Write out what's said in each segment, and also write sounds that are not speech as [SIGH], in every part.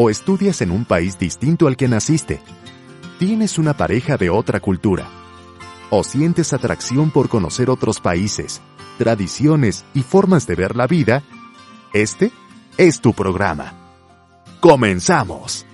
O estudias en un país distinto al que naciste. Tienes una pareja de otra cultura. O sientes atracción por conocer otros países, tradiciones y formas de ver la vida. Este es tu programa. Comenzamos.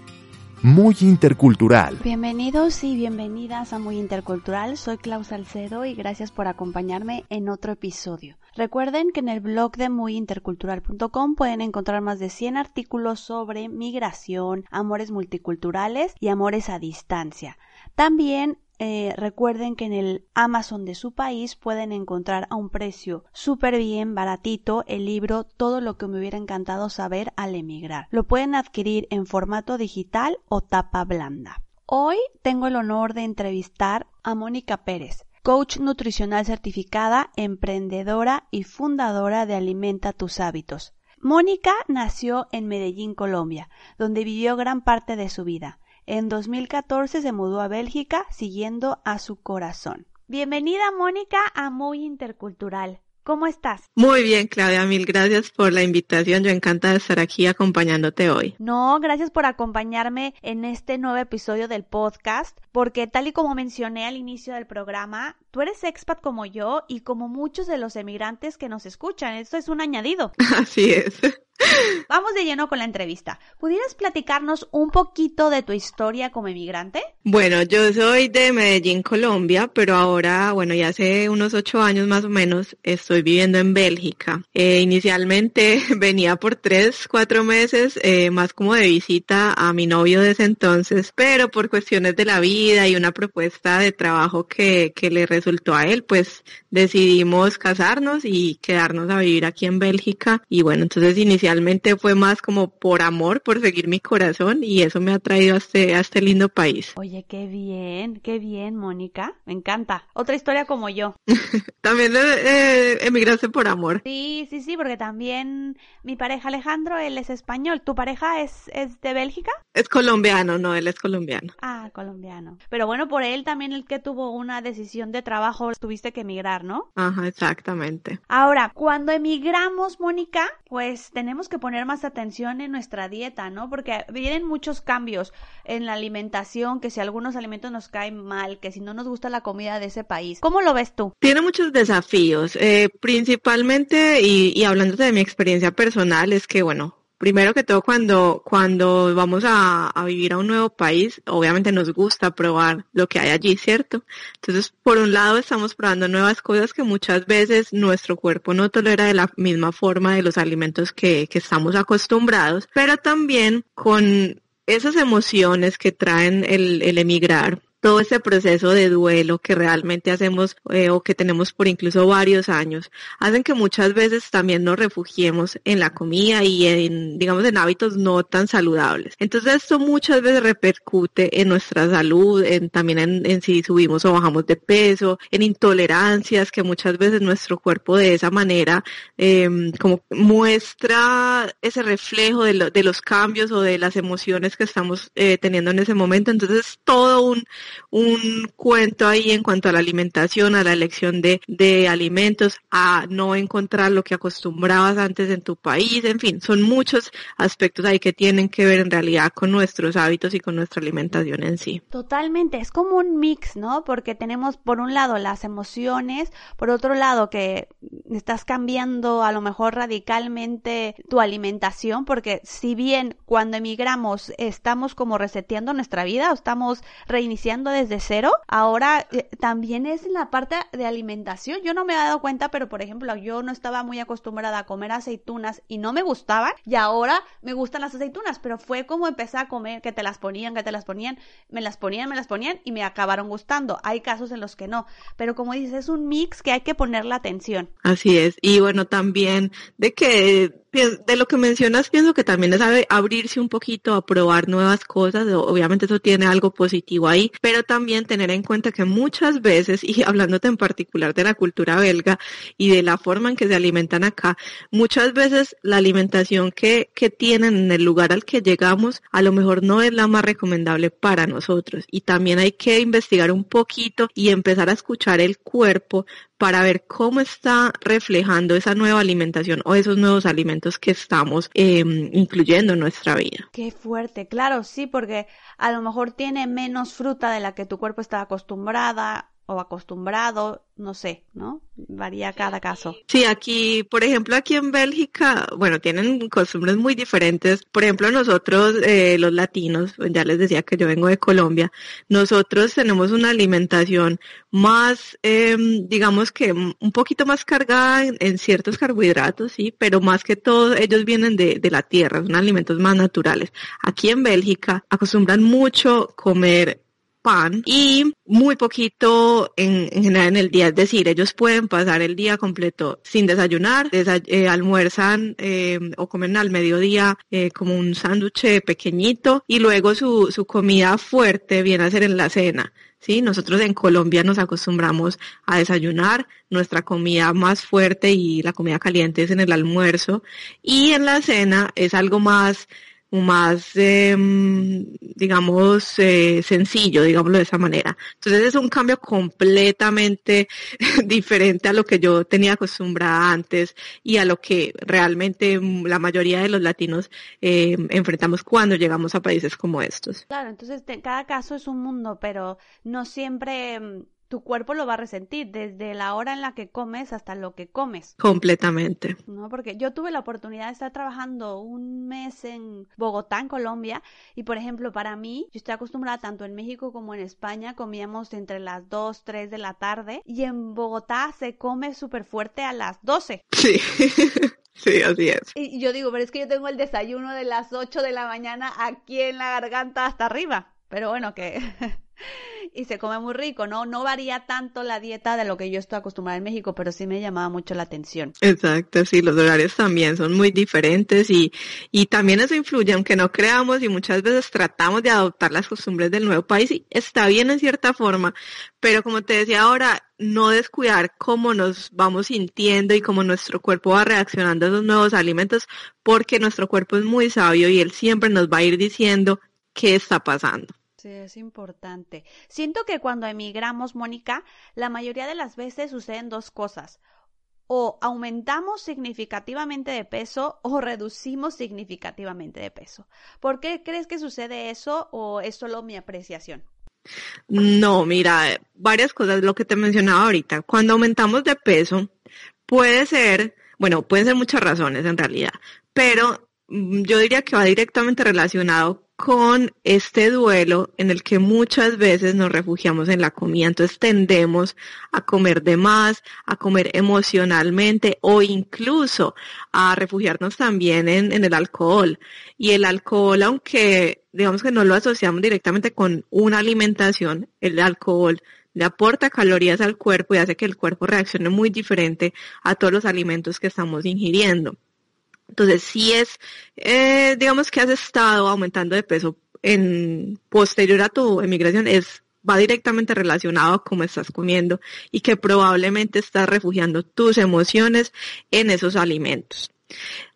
Muy intercultural. Bienvenidos y bienvenidas a Muy Intercultural. Soy Klaus Salcedo y gracias por acompañarme en otro episodio. Recuerden que en el blog de muyintercultural.com pueden encontrar más de 100 artículos sobre migración, amores multiculturales y amores a distancia. También eh, recuerden que en el Amazon de su país pueden encontrar a un precio súper bien baratito el libro Todo lo que me hubiera encantado saber al emigrar. Lo pueden adquirir en formato digital o tapa blanda. Hoy tengo el honor de entrevistar a Mónica Pérez, coach nutricional certificada, emprendedora y fundadora de Alimenta tus hábitos. Mónica nació en Medellín, Colombia, donde vivió gran parte de su vida. En 2014 se mudó a Bélgica siguiendo a su corazón. Bienvenida Mónica a Muy Intercultural. ¿Cómo estás? Muy bien, Claudia, mil gracias por la invitación. Yo encantada de estar aquí acompañándote hoy. No, gracias por acompañarme en este nuevo episodio del podcast, porque tal y como mencioné al inicio del programa, tú eres expat como yo y como muchos de los emigrantes que nos escuchan. Esto es un añadido. [LAUGHS] Así es. Vamos de lleno con la entrevista. ¿Pudieras platicarnos un poquito de tu historia como emigrante? Bueno, yo soy de Medellín, Colombia, pero ahora, bueno, ya hace unos ocho años más o menos estoy viviendo en Bélgica. Eh, inicialmente [LAUGHS] venía por tres, cuatro meses, eh, más como de visita a mi novio de entonces, pero por cuestiones de la vida y una propuesta de trabajo que, que le resultó a él, pues decidimos casarnos y quedarnos a vivir aquí en Bélgica. Y bueno, entonces inicialmente fue más como por amor, por seguir mi corazón y eso me ha traído a este, a este lindo país. Oye, qué bien, qué bien, Mónica. Me encanta. Otra historia como yo. [LAUGHS] también eh, emigraste por amor. Sí, sí, sí, porque también mi pareja Alejandro, él es español. ¿Tu pareja es, es de Bélgica? Es colombiano, no, él es colombiano. Ah, colombiano. Pero bueno, por él también el que tuvo una decisión de trabajo, tuviste que emigrar, ¿no? Ajá, exactamente. Ahora, cuando emigramos, Mónica, pues tenemos que poner más atención en nuestra dieta, ¿no? Porque vienen muchos cambios en la alimentación, que si algunos alimentos nos caen mal, que si no nos gusta la comida de ese país. ¿Cómo lo ves tú? Tiene muchos desafíos, eh, principalmente, y, y hablando de mi experiencia personal, es que, bueno, primero que todo cuando, cuando vamos a, a, vivir a un nuevo país, obviamente nos gusta probar lo que hay allí, ¿cierto? Entonces, por un lado estamos probando nuevas cosas que muchas veces nuestro cuerpo no tolera de la misma forma de los alimentos que, que estamos acostumbrados, pero también con esas emociones que traen el, el emigrar, todo ese proceso de duelo que realmente hacemos eh, o que tenemos por incluso varios años, hacen que muchas veces también nos refugiemos en la comida y en, digamos, en hábitos no tan saludables. Entonces esto muchas veces repercute en nuestra salud, en, también en, si subimos o bajamos de peso, en intolerancias que muchas veces nuestro cuerpo de esa manera eh, como muestra ese reflejo de, lo, de, los cambios o de las emociones que estamos eh, teniendo en ese momento. Entonces todo un un cuento ahí en cuanto a la alimentación, a la elección de, de alimentos, a no encontrar lo que acostumbrabas antes en tu país, en fin, son muchos aspectos ahí que tienen que ver en realidad con nuestros hábitos y con nuestra alimentación en sí. Totalmente, es como un mix, ¿no? Porque tenemos por un lado las emociones, por otro lado que estás cambiando a lo mejor radicalmente tu alimentación, porque si bien cuando emigramos estamos como reseteando nuestra vida o estamos reiniciando desde cero, ahora eh, también es en la parte de alimentación. Yo no me he dado cuenta, pero por ejemplo, yo no estaba muy acostumbrada a comer aceitunas y no me gustaban y ahora me gustan las aceitunas, pero fue como empecé a comer que te las ponían, que te las ponían, me las ponían, me las ponían y me acabaron gustando. Hay casos en los que no, pero como dices, es un mix que hay que ponerle atención. Así es. Y bueno, también de que de lo que mencionas, pienso que también es abrirse un poquito a probar nuevas cosas. Obviamente eso tiene algo positivo ahí, pero también tener en cuenta que muchas veces, y [LAUGHS] hablándote en particular de la cultura belga y de la forma en que se alimentan acá, muchas veces la alimentación que, que tienen en el lugar al que llegamos a lo mejor no es la más recomendable para nosotros. Y también hay que investigar un poquito y empezar a escuchar el cuerpo para ver cómo está reflejando esa nueva alimentación o esos nuevos alimentos que estamos em, incluyendo en nuestra vida. Qué fuerte, claro, sí, porque a lo mejor tiene menos fruta de la que tu cuerpo está acostumbrada o acostumbrado, no sé, ¿no? Varía cada caso. Sí, aquí, por ejemplo, aquí en Bélgica, bueno, tienen costumbres muy diferentes. Por ejemplo, nosotros, eh, los latinos, ya les decía que yo vengo de Colombia, nosotros tenemos una alimentación más, eh, digamos que un poquito más cargada en, ciertos carbohidratos, sí, pero más que todo ellos vienen de, de la tierra, son alimentos más naturales. Aquí en Bélgica acostumbran mucho comer pan y muy poquito en, general en el día. Es decir, ellos pueden pasar el día completo sin desayunar, eh, almuerzan eh, o comen al mediodía eh, como un sándwich pequeñito y luego su, su comida fuerte viene a ser en la cena. Sí, nosotros en Colombia nos acostumbramos a desayunar, nuestra comida más fuerte y la comida caliente es en el almuerzo y en la cena es algo más más, eh, digamos, eh, sencillo, digámoslo de esa manera. Entonces es un cambio completamente [LAUGHS] diferente a lo que yo tenía acostumbrada antes y a lo que realmente la mayoría de los latinos eh, enfrentamos cuando llegamos a países como estos. Claro, entonces cada caso es un mundo, pero no siempre em, tu cuerpo lo va a resentir desde la hora en la que comes hasta lo que comes. Completamente. No, porque yo tuve la oportunidad de estar trabajando un mes en Bogotá, en Colombia, y por ejemplo, para mí, yo estoy acostumbrada tanto en México como en España, comíamos entre las 2, 3 de la tarde, y en Bogotá se come súper fuerte a las 12. Sí. [LAUGHS] Sí, así es. Y yo digo, pero es que yo tengo el desayuno de las 8 de la mañana aquí en la garganta hasta arriba. Pero bueno, que [LAUGHS] [LAUGHS] y se come muy rico, ¿no? No varía tanto la dieta de lo que yo estoy acostumbrada en México, pero sí me llamaba mucho la atención. Exacto, sí, los horarios también son muy diferentes y, y también eso influye, aunque no creamos y muchas veces tratamos de adoptar las costumbres del nuevo país y está bien en cierta forma, pero como te decía ahora, no descuidar cómo nos vamos sintiendo y cómo nuestro cuerpo va reaccionando a esos nuevos alimentos, porque nuestro cuerpo es muy sabio y él siempre nos va a ir diciendo qué está pasando. Sí, es importante. Siento que cuando emigramos, Mónica, la mayoría de las veces suceden dos cosas. O aumentamos significativamente de peso o reducimos significativamente de peso. ¿Por qué crees que sucede eso o es solo mi apreciación? No, mira, varias cosas, lo que te mencionaba ahorita. Cuando aumentamos de peso, puede ser, bueno, pueden ser muchas razones en realidad, pero mm, yo diría que va directamente relacionado con este duelo en el que muchas veces nos refugiamos en la comida, entonces tendemos a comer de más, a comer emocionalmente o incluso a refugiarnos también en, en el alcohol. Y el alcohol, aunque digamos que no lo asociamos directamente con una alimentación, el alcohol le aporta calorías al cuerpo y hace que el cuerpo reaccione muy diferente a todos los alimentos que estamos ingiriendo. Entonces, si es, eh, digamos que has estado aumentando de peso en posterior a tu emigración, es va directamente relacionado a cómo estás comiendo y que probablemente estás refugiando tus emociones en esos alimentos.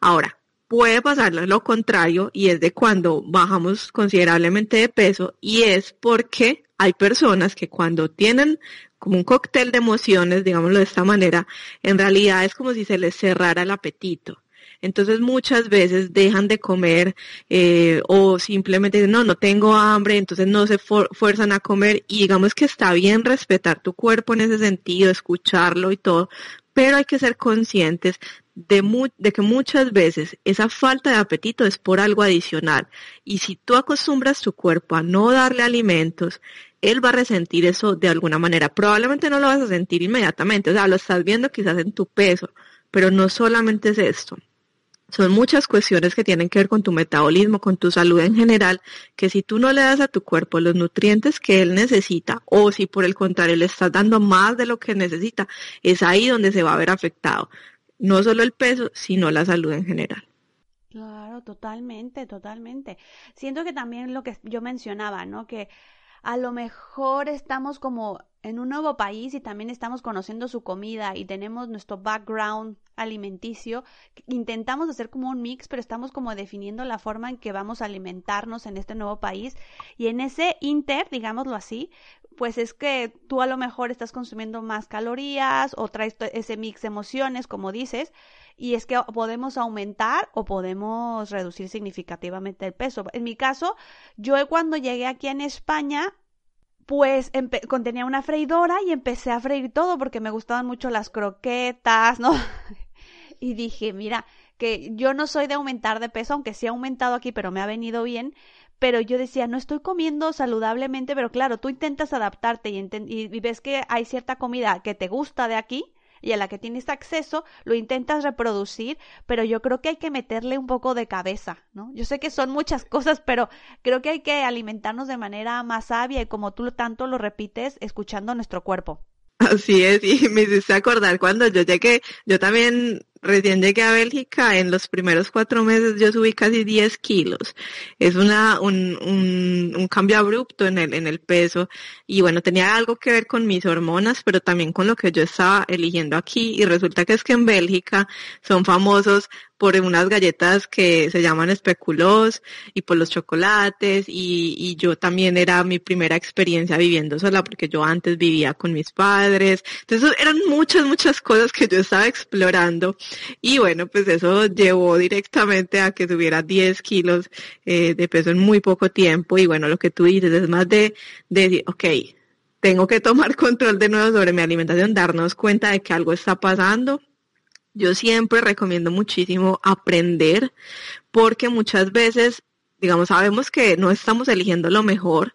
Ahora, puede pasar lo contrario y es de cuando bajamos considerablemente de peso y es porque hay personas que cuando tienen como un cóctel de emociones, digámoslo de esta manera, en realidad es como si se les cerrara el apetito. Entonces muchas veces dejan de comer eh, o simplemente dicen, no, no tengo hambre, entonces no se fuerzan a comer y digamos que está bien respetar tu cuerpo en ese sentido, escucharlo y todo, pero hay que ser conscientes de, de, que muchas veces esa falta de apetito es por algo adicional. Y si tú acostumbras tu cuerpo a no darle alimentos, él va a resentir eso de alguna manera. Probablemente no lo vas a sentir inmediatamente, o sea, lo estás viendo quizás en tu peso, pero no solamente es esto. Son muchas cuestiones que tienen que ver con tu metabolismo, con tu salud en general, que si tú no le das a tu cuerpo los nutrientes que él necesita, o si por el contrario le estás dando más de lo que necesita, es ahí donde se va a ver afectado. No solo el peso, sino la salud en general. Claro, totalmente, totalmente. Siento que también lo que yo mencionaba, ¿no? Que a lo mejor estamos como en un nuevo país y también estamos conociendo su comida y tenemos nuestro background alimenticio, intentamos hacer como un mix, pero estamos como definiendo la forma en que vamos a alimentarnos en este nuevo país y en ese inter, digámoslo así, pues es que tú a lo mejor estás consumiendo más calorías o traes ese mix de emociones, como dices, y es que podemos aumentar o podemos reducir significativamente el peso. En mi caso, yo cuando llegué aquí en España, pues contenía una freidora y empecé a freír todo porque me gustaban mucho las croquetas, ¿no? [LAUGHS] y dije, mira, que yo no soy de aumentar de peso, aunque sí he aumentado aquí, pero me ha venido bien. Pero yo decía, no estoy comiendo saludablemente, pero claro, tú intentas adaptarte y, ves que hay cierta comida que te gusta de aquí y a la que tienes acceso, lo intentas reproducir, pero yo creo que hay que meterle un poco de cabeza, ¿no? Yo sé que son muchas cosas, pero creo que hay que alimentarnos de manera más sabia y como tú tanto lo repites, escuchando nuestro cuerpo. Así es, y me hiciste acordar cuando yo llegué, yo también recién llegué a Bélgica, en los primeros cuatro meses yo subí casi 10 kilos. Es una, un, un, un, cambio abrupto en el, en el peso. Y bueno, tenía algo que ver con mis hormonas, pero también con lo que yo estaba eligiendo aquí. Y resulta que es que en Bélgica son famosos por unas galletas que se llaman especulos y por los chocolates y, y yo también era mi primera experiencia viviendo sola porque yo antes vivía con mis padres. Entonces eran muchas, muchas cosas que yo estaba explorando y bueno, pues eso llevó directamente a que tuviera 10 kilos eh, de peso en muy poco tiempo. Y bueno, lo que tú dices es más de, decir, ok, tengo que tomar [LAUGHS] control de nuevo sobre mi alimentación, darnos cuenta de que algo está pasando. Yo siempre recomiendo muchísimo aprender porque muchas veces, digamos, sabemos que no estamos eligiendo lo mejor,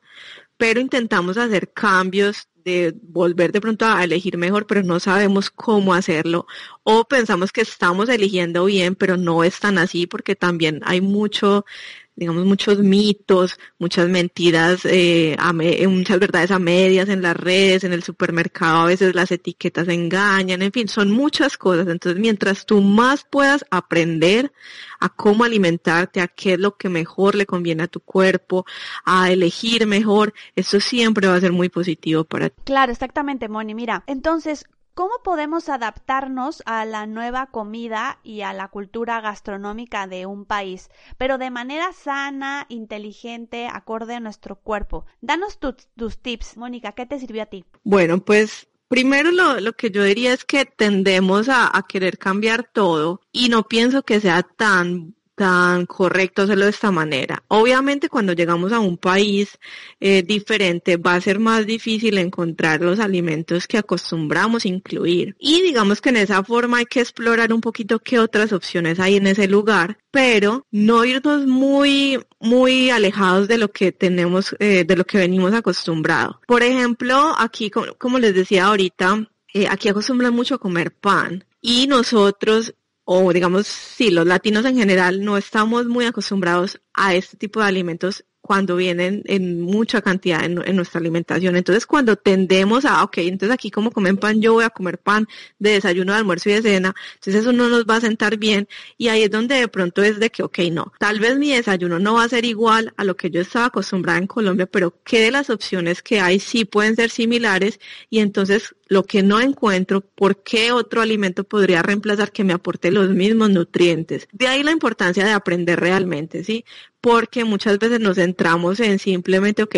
pero intentamos hacer cambios de volver de pronto a elegir mejor, pero no sabemos cómo hacerlo. O pensamos que estamos eligiendo bien, pero no es tan así porque también hay mucho digamos, muchos mitos, muchas mentiras, eh, eh, muchas verdades a medias en las redes, en el supermercado, a veces las etiquetas engañan, en fin, son muchas cosas. Entonces, mientras tú más puedas aprender a cómo alimentarte, a qué es lo que mejor le conviene a tu cuerpo, a elegir mejor, eso siempre va a ser muy positivo para ti. Claro, exactamente, Moni. Mira, entonces, ¿Cómo podemos adaptarnos a la nueva comida y a la cultura gastronómica de un país, pero de manera sana, inteligente, acorde a nuestro cuerpo? Danos tus tips, Mónica, ¿qué te sirvió a ti? Bueno, pues Primero lo, lo, que yo diría es que tendemos a, a, querer cambiar todo y no pienso que sea tan tan correcto hacerlo de esta manera. Obviamente cuando llegamos a un país eh, diferente va a ser más difícil encontrar los alimentos que acostumbramos incluir. Y digamos que en esa forma hay que explorar un poquito qué otras opciones hay en ese lugar, pero no irnos muy, muy alejados de lo que tenemos, eh, de lo que venimos acostumbrados. Por ejemplo, aquí, como, les decía ahorita, eh, aquí acostumbran mucho a comer pan y nosotros o digamos, sí, los latinos en general no estamos muy acostumbrados a este tipo de alimentos cuando vienen en mucha cantidad en, nuestra alimentación. Entonces, cuando tendemos a, ok, entonces aquí como comen pan, yo voy a comer pan de desayuno, de almuerzo y de cena, entonces eso no nos va a sentar bien y ahí es donde de pronto es de que, ok, no, tal vez mi desayuno no va a ser igual a lo que yo estaba acostumbrada en Colombia, pero ¿qué de las opciones que hay sí pueden ser similares y entonces lo que no encuentro, ¿por qué otro alimento podría reemplazar que me aporte los mismos nutrientes? De ahí la importancia de aprender realmente, ¿sí? porque muchas veces nos centramos en simplemente, ok,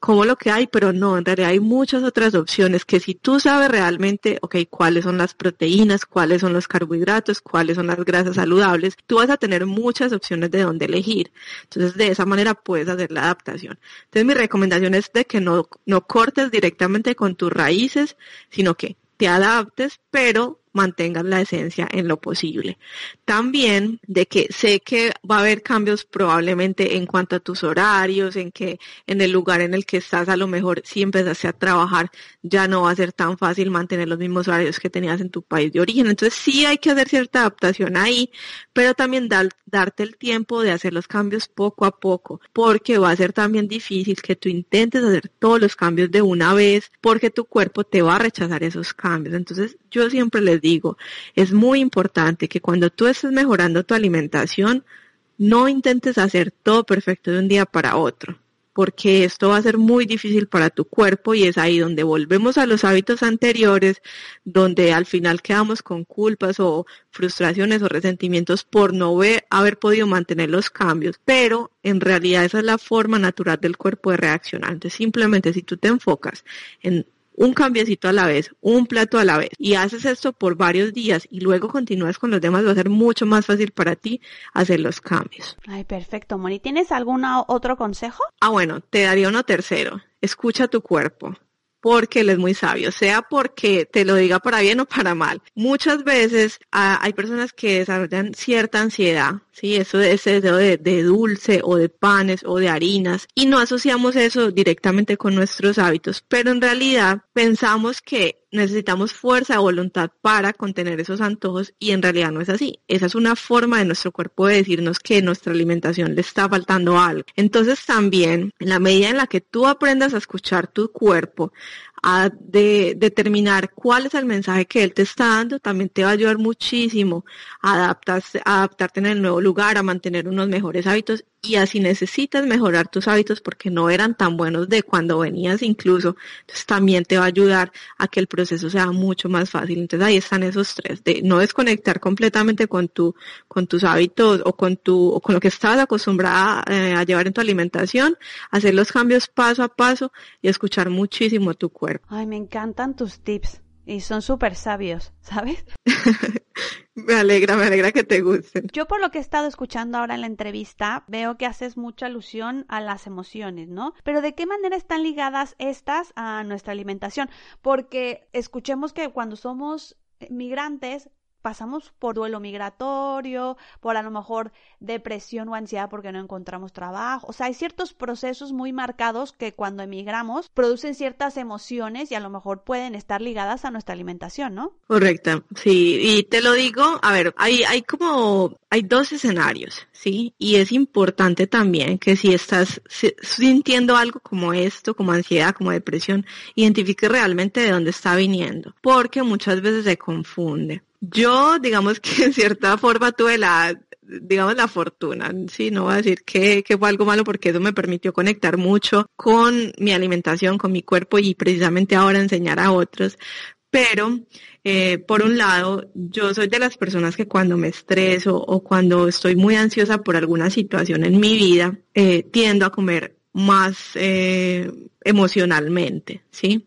como lo que hay, pero no, en realidad hay muchas otras opciones que si tú sabes realmente, ok, cuáles son las proteínas, cuáles son los carbohidratos, cuáles son las grasas saludables, tú vas a tener muchas opciones de dónde elegir. Entonces, de esa manera puedes hacer la adaptación. Entonces, mi recomendación es de que no, no cortes directamente con tus raíces, sino que te adaptes, pero mantengas la esencia en lo posible. También de que sé que va a haber cambios probablemente en cuanto a tus horarios, en que en el lugar en el que estás a lo mejor si empezaste a trabajar ya no va a ser tan fácil mantener los mismos horarios que tenías en tu país de origen. Entonces sí hay que hacer cierta adaptación ahí, pero también darte el tiempo de hacer los cambios poco a poco, porque va a ser también difícil que tú intentes hacer todos los cambios de una vez, porque tu cuerpo te va a rechazar esos cambios. Entonces yo siempre les les digo, es muy importante que cuando tú estés mejorando tu alimentación, no intentes hacer todo perfecto de un día para otro porque esto va a ser muy difícil para tu cuerpo y es ahí donde volvemos a los hábitos anteriores, donde al final quedamos con culpas o frustraciones o resentimientos por no haber podido mantener los cambios, pero en realidad esa es la forma natural del cuerpo de reaccionar. Entonces simplemente si tú te enfocas en un cambiecito a la vez, un plato a la vez, y haces esto por varios días y luego continúas con los demás, va a ser mucho más fácil para ti hacer los cambios. Ay, perfecto, Moni. ¿Tienes algún otro consejo? Ah, bueno, te daría uno tercero. Escucha tu cuerpo porque él es muy sabio, sea porque te lo diga para bien o para mal. Muchas veces hay personas que desarrollan cierta ansiedad, ¿sí? Eso ese deseo de, de, dulce o de panes o de harinas y no asociamos eso directamente con nuestros hábitos, pero en realidad pensamos que necesitamos fuerza voluntad para contener esos antojos y en realidad no es así. Esa es una forma de nuestro cuerpo de decirnos que nuestra alimentación le está faltando algo. Entonces también, en la medida en la que tú aprendas a escuchar tu cuerpo, a de, determinar cuál es el mensaje que él te está dando, también te va a ayudar muchísimo a adaptarse, a adaptarte en el nuevo lugar, a mantener unos mejores hábitos y así necesitas mejorar tus hábitos porque no eran tan buenos de cuando venías incluso, entonces también te va a ayudar a que el proceso sea mucho más fácil. Entonces ahí están esos tres, de no desconectar completamente con tu, con tus hábitos o con tu, o con lo que estabas acostumbrada eh, a llevar en tu alimentación, hacer los cambios paso a paso y escuchar muchísimo tu cuerpo. Ay, me encantan tus tips y son súper sabios, ¿sabes? [LAUGHS] me alegra, me alegra que te gusten. Yo por lo que he estado escuchando ahora en la entrevista, veo que haces mucha alusión a las emociones, ¿no? Pero ¿de qué manera están ligadas estas a nuestra alimentación? Porque escuchemos que cuando somos migrantes pasamos por duelo migratorio, por a lo mejor depresión o ansiedad porque no encontramos trabajo. O sea, hay ciertos procesos muy marcados que cuando emigramos producen ciertas emociones y a lo mejor pueden estar ligadas a nuestra alimentación, ¿no? Correcto, sí. Y te lo digo, a ver, hay, hay como, hay dos escenarios, ¿sí? Y es importante también que si estás sintiendo algo como esto, como ansiedad, como depresión, identifique realmente de dónde está viniendo, porque muchas veces se confunde. Yo, digamos que en cierta forma tuve la, digamos, la fortuna, sí, no voy a decir que, que, fue algo malo porque eso me permitió conectar mucho con mi alimentación, con mi cuerpo y precisamente ahora enseñar a otros. Pero, eh, por un lado, yo soy de las personas que cuando me estreso o cuando estoy muy ansiosa por alguna situación en mi vida, eh, tiendo a comer más eh, emocionalmente, ¿sí?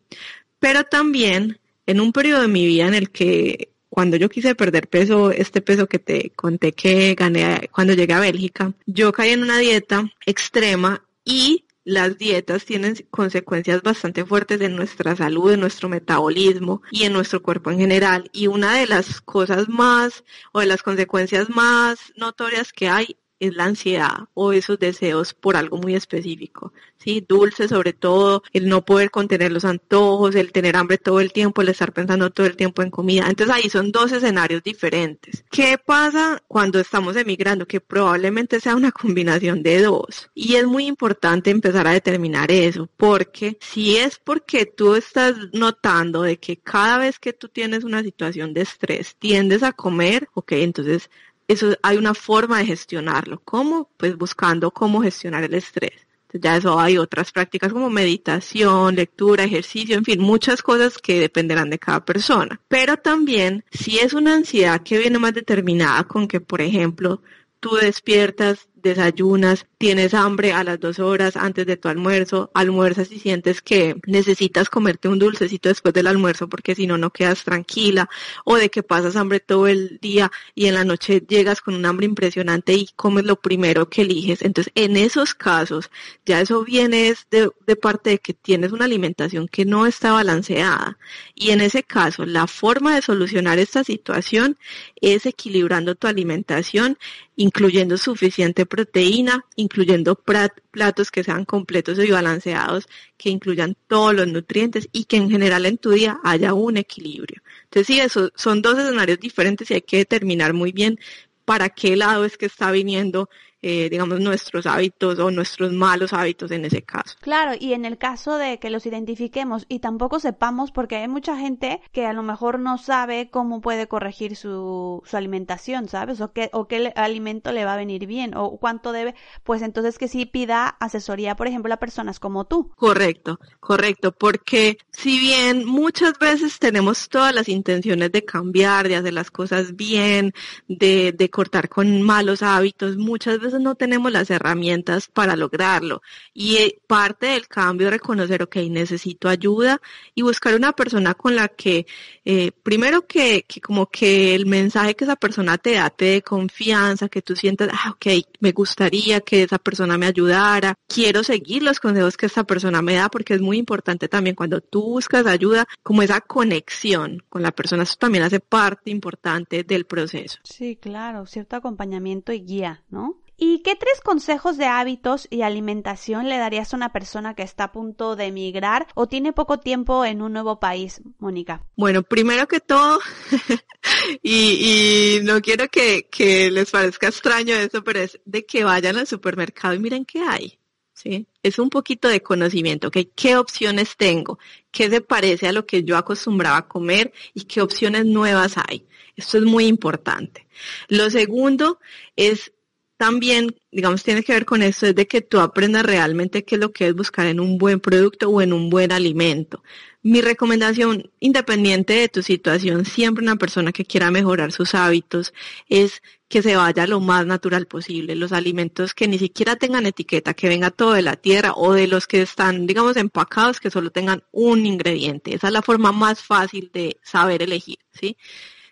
Pero también en un periodo de mi vida en el que cuando yo quise perder peso, este peso que te conté que gané cuando llegué a Bélgica, yo caí en una dieta extrema y las dietas tienen consecuencias bastante fuertes en nuestra salud, en nuestro metabolismo y en nuestro cuerpo en general. Y una de las cosas más o de las consecuencias más notorias que hay es la ansiedad o esos deseos por algo muy específico. Sí, dulce sobre todo, el no poder contener los antojos, el tener hambre todo el tiempo, el estar pensando todo el tiempo en comida. Entonces ahí son dos escenarios diferentes. ¿Qué pasa cuando estamos emigrando? Que probablemente sea una [LAUGHS] combinación de dos. Y es muy importante empezar a determinar eso, porque si es porque tú estás notando de que cada vez que tú tienes una situación de estrés tiendes a comer, ok, entonces eso hay una forma de gestionarlo. ¿Cómo? Pues buscando cómo gestionar el estrés. ya eso hay otras prácticas como meditación, lectura, ejercicio, en fin, muchas cosas que dependerán de cada persona. Pero también, si es una ansiedad que viene más determinada con que, por ejemplo, tú despiertas desayunas, tienes hambre a las dos horas antes de tu almuerzo, almuerzas y sientes que necesitas comerte un dulcecito después del almuerzo porque si no, no quedas tranquila, o de que pasas hambre todo el día y en la noche llegas con un hambre impresionante y comes lo primero que eliges. Entonces, en esos casos, ya eso viene de, de parte de que tienes una alimentación que no está balanceada. Y en ese caso, la forma de solucionar esta situación es equilibrando tu alimentación, incluyendo suficiente proteína, incluyendo platos que sean completos y balanceados, que incluyan todos los nutrientes y que en general en tu día haya un equilibrio. Entonces sí, eso son dos escenarios diferentes y hay que determinar muy bien para qué lado es que está viniendo eh, digamos, nuestros hábitos o nuestros malos hábitos en ese caso. Claro, y en el caso de que los identifiquemos y tampoco sepamos, porque hay mucha gente que a lo mejor no sabe cómo puede corregir su, su alimentación, ¿sabes? O qué, o qué alimento le va a venir bien, o cuánto debe, pues entonces que sí pida asesoría, por ejemplo, a personas como tú. Correcto, correcto, porque si bien muchas veces tenemos todas las intenciones de cambiar, de hacer las cosas bien, de, de cortar con malos hábitos, muchas veces no tenemos las herramientas para lograrlo. Y eh, parte del cambio es reconocer, ok, necesito ayuda y buscar una persona con la que, eh, primero que, que como que el mensaje que esa persona te da te dé confianza, que tú sientas, ah, ok, me gustaría que esa persona me ayudara, quiero seguir los consejos que esta persona me da porque es muy importante también cuando tú buscas ayuda, como esa conexión con la persona, eso también hace parte importante del proceso. Sí, claro, cierto acompañamiento y guía, ¿no? ¿Y qué tres consejos de hábitos y alimentación le darías a una persona que está a punto de emigrar o tiene poco tiempo en un nuevo país, Mónica? Bueno, primero que todo, [LAUGHS] y, no quiero que, les parezca extraño eso, pero es de que vayan al supermercado y miren qué hay. ¿sí? Es un poquito de conocimiento, ¿Qué opciones tengo? ¿Qué se parece a lo que yo acostumbraba a comer y qué opciones nuevas hay? Esto es muy importante. Lo segundo es también, digamos, tiene que ver con esto, es de que tú aprendas realmente qué es lo que es buscar en un buen producto o en un buen alimento. Mi recomendación, independiente de tu situación, siempre una persona que quiera mejorar sus hábitos, es que se vaya lo más natural posible. Los alimentos que ni siquiera tengan etiqueta, que venga todo de la tierra o de los que están, digamos, empacados, que solo tengan un ingrediente. Esa es la forma más fácil de saber elegir, ¿sí?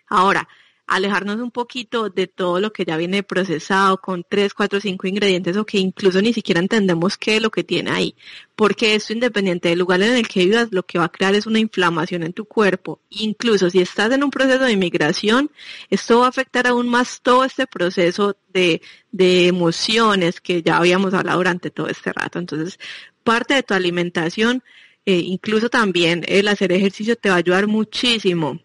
Ahora, alejarnos un poquito de todo lo que ya viene procesado con tres, cuatro, cinco ingredientes o que incluso ni siquiera entendemos qué es lo que tiene ahí. Porque esto independiente del lugar en el que vivas, lo que va a crear es una inflamación en tu cuerpo. Incluso si estás en un proceso de inmigración, esto va a afectar aún más todo este proceso de, de emociones que ya habíamos hablado durante todo este rato. Entonces, parte de tu alimentación, eh, incluso también el hacer ejercicio te va a ayudar muchísimo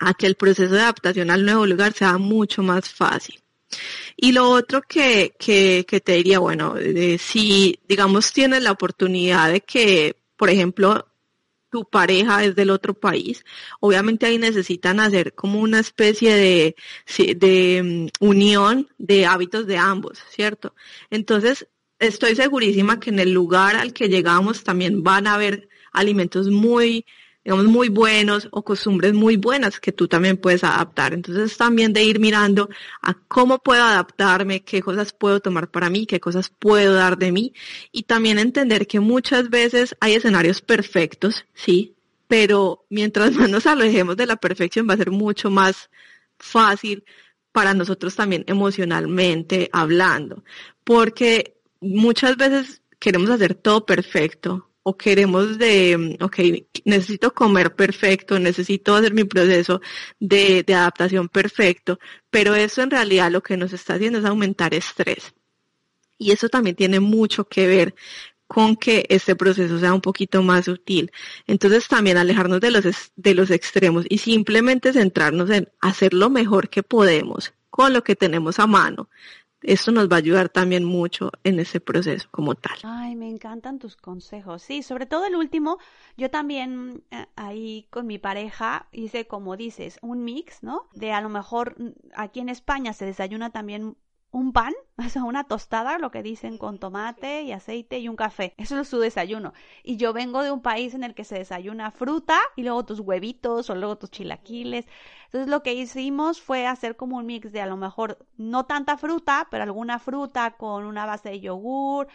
a que el proceso de adaptación al nuevo lugar sea mucho más fácil. Y lo otro que, que, que te diría, bueno, si digamos tienes la oportunidad de que, por ejemplo, tu pareja es del otro país, obviamente ahí necesitan hacer como una especie de, de mm, unión de hábitos de ambos, ¿cierto? Entonces, estoy segurísima que en el lugar al que llegamos también van a haber alimentos muy digamos, muy buenos o costumbres muy buenas que tú también puedes adaptar. Entonces también de ir mirando a cómo puedo adaptarme, qué cosas puedo tomar para mí, qué cosas puedo dar de mí. Y también entender que muchas veces hay escenarios perfectos, sí, pero mientras más nos alejemos de la perfección va a ser mucho más fácil para nosotros también emocionalmente hablando, porque muchas veces queremos hacer todo perfecto o queremos de, ok, necesito comer perfecto, necesito hacer mi proceso de, adaptación perfecto, pero eso en realidad lo que nos está haciendo es aumentar estrés. Y eso también tiene mucho que ver con que este proceso sea un poquito más sutil. Entonces también alejarnos de los, de los extremos y simplemente centrarnos en hacer lo mejor que podemos con lo que tenemos a mano, esto nos va a ayudar también mucho en ese proceso como tal. Ay, me encantan tus consejos. Sí, sobre todo el último, yo también eh, ahí con mi pareja hice, como dices, un mix, ¿no? De a lo mejor mm, aquí en España se desayuna también un pan, [LAUGHS] o sea, una tostada, lo que dicen, con tomate y aceite y un café. Eso es su desayuno. Y yo vengo de un país en el que se desayuna fruta y luego tus huevitos o luego tus chilaquiles. Entonces lo que hicimos fue hacer como un mix de a lo mejor no tanta fruta, pero alguna fruta con una base de yogur,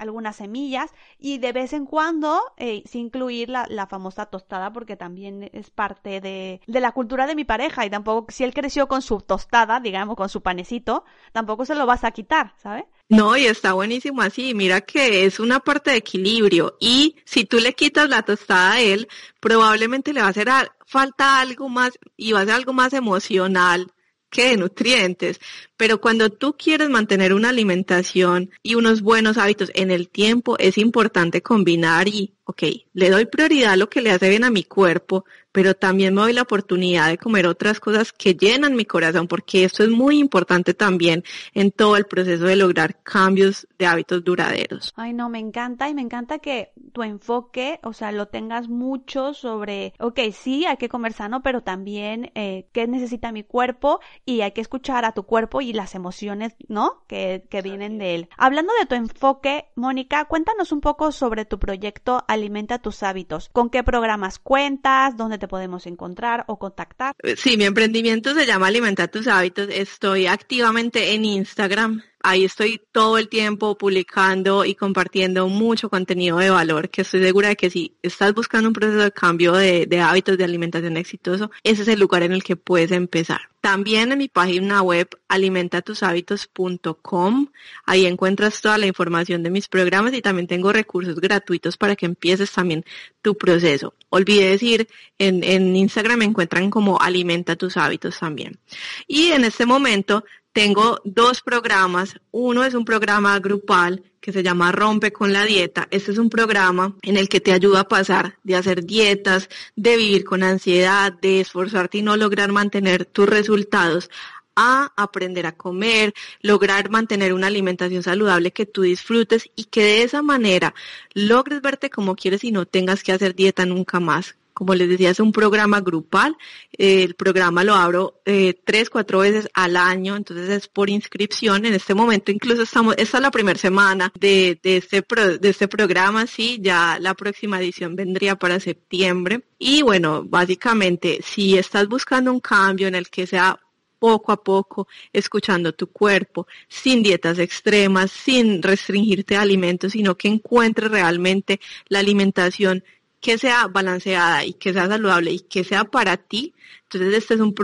algunas semillas y de vez en cuando eh, sin incluir la, la, famosa tostada porque también es parte de, de la cultura de mi pareja y tampoco si él creció con su tostada, digamos, con su panecito, tampoco se lo vas a quitar, ¿sabes? No, y está buenísimo así. Mira que es una parte de equilibrio. Y si tú le quitas la tostada a él, probablemente le va a hacer falta algo más y va a ser algo más emocional que de nutrientes. Pero cuando tú quieres mantener una alimentación y unos buenos hábitos en el tiempo, es importante combinar y ok, le doy prioridad a lo que le hace bien a mi cuerpo, pero también me doy la oportunidad de comer otras cosas que llenan mi corazón, porque esto es muy importante también en todo el proceso de lograr cambios de hábitos duraderos. Ay, no, me encanta y me encanta que tu enfoque, o sea, lo tengas mucho sobre, ok, sí, hay que comer sano, pero también eh, qué necesita mi cuerpo y hay que escuchar a tu cuerpo y las emociones, ¿no? Que, que vienen de él. Hablando de tu enfoque, Mónica, cuéntanos un poco sobre tu proyecto Alimenta tus hábitos. ¿Con qué programas cuentas? ¿Dónde te podemos encontrar o contactar? Sí, mi emprendimiento se llama Alimentar tus hábitos. Estoy activamente en Instagram ahí estoy todo el tiempo publicando y compartiendo mucho contenido de valor, que estoy segura de que si estás buscando un proceso de cambio de, hábitos de alimentación exitoso, ese es el lugar en el que puedes empezar. También en mi página web alimentatusabitos.com, ahí encuentras toda la información de mis programas y también tengo recursos gratuitos para que empieces también tu proceso. Olvidé decir, en, en Instagram me encuentran como alimenta tus hábitos también. Y en este momento tengo dos programas. Uno es un programa grupal que se llama Rompe con la Dieta. Este es un programa en el que te ayuda a pasar de hacer dietas, de vivir con ansiedad, de esforzarte y no lograr mantener tus resultados a aprender a comer, lograr mantener una alimentación saludable que tú disfrutes y que de esa manera logres verte como quieres y no tengas que hacer dieta nunca más como les decía, es un programa grupal. el programa lo abro eh, tres, cuatro veces al año, entonces es por inscripción. En este momento incluso estamos, esta es la primera semana de, este, de este programa, sí, ya la próxima edición vendría para septiembre. Y bueno, básicamente, si estás buscando un cambio en el que sea poco a poco, escuchando tu cuerpo, sin dietas extremas, sin restringirte alimentos, sino que encuentres realmente la alimentación que sea balanceada y que sea saludable y que sea para ti, entonces este es un,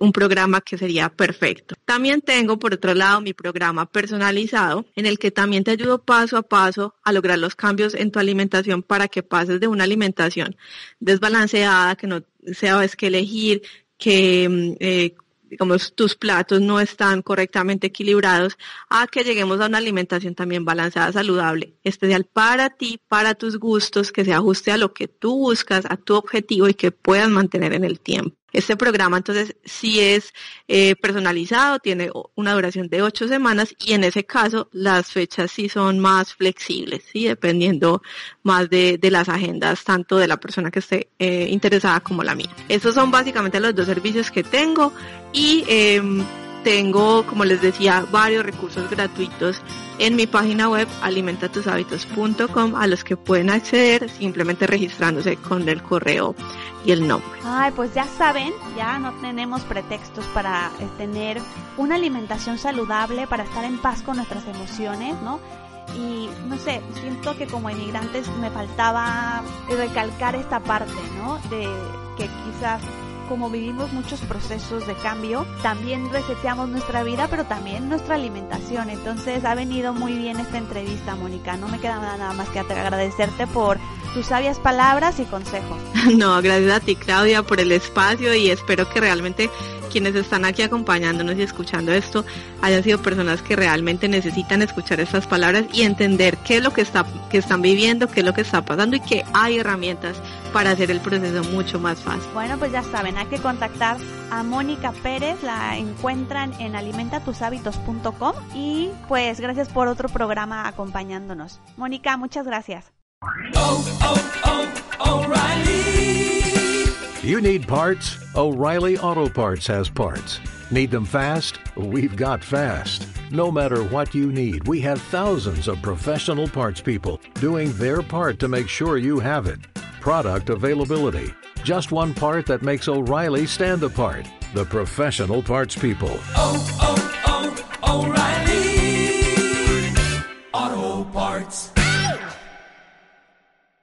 un programa que sería perfecto. También tengo por otro lado mi programa personalizado en el que también te ayudo paso a paso a lograr los cambios en tu alimentación para que pases de una alimentación desbalanceada, que no sabes qué elegir, que mm, eh, digamos, tus platos no están correctamente equilibrados, a que lleguemos a una alimentación también balanceada, saludable, especial para ti, para tus gustos, que se ajuste a lo que tú buscas, a tu objetivo y que puedas mantener en el tiempo. Este programa entonces sí es eh, personalizado, tiene una duración de ocho semanas y en ese caso las fechas sí son más flexibles, ¿sí? dependiendo más de, las agendas tanto de la persona que esté eh, interesada como la mía. Estos son básicamente los dos servicios que tengo y eh, tengo, como les decía, varios recursos gratuitos en mi página web alimentatusabitos.com a los que pueden acceder simplemente registrándose con el correo y el nombre. Ay, pues ya saben, ya no tenemos pretextos para eh, tener una alimentación saludable, para estar en paz con nuestras emociones, ¿no? Y no sé, siento que como inmigrantes me faltaba recalcar esta parte, ¿no? De que quizás como vivimos muchos procesos de cambio, también reseteamos nuestra vida, pero también nuestra alimentación. Entonces ha venido muy bien esta entrevista, Mónica. No me queda nada más que agradecerte por tus sabias palabras y consejos. [LAUGHS] No, gracias a ti, Claudia, por el espacio y espero que realmente quienes están aquí acompañándonos y escuchando esto hayan sido personas que realmente necesitan escuchar estas palabras y entender qué es lo que, está, que están viviendo, qué es lo que está pasando y que hay herramientas para hacer el proceso mucho más fácil. Bueno, pues ya saben, hay que contactar a Mónica Pérez, la encuentran en alimentatusabitos.com y pues gracias por otro programa acompañándonos. Mónica, muchas gracias. Oh, oh, oh, You need parts? O'Reilly Auto Parts has parts. Need them fast? We've got fast. No matter what you need, we have thousands of professional parts people doing their part to make sure you have it. Product availability. Just one part that makes O'Reilly stand apart. The professional parts people. Oh, oh, oh, O'Reilly.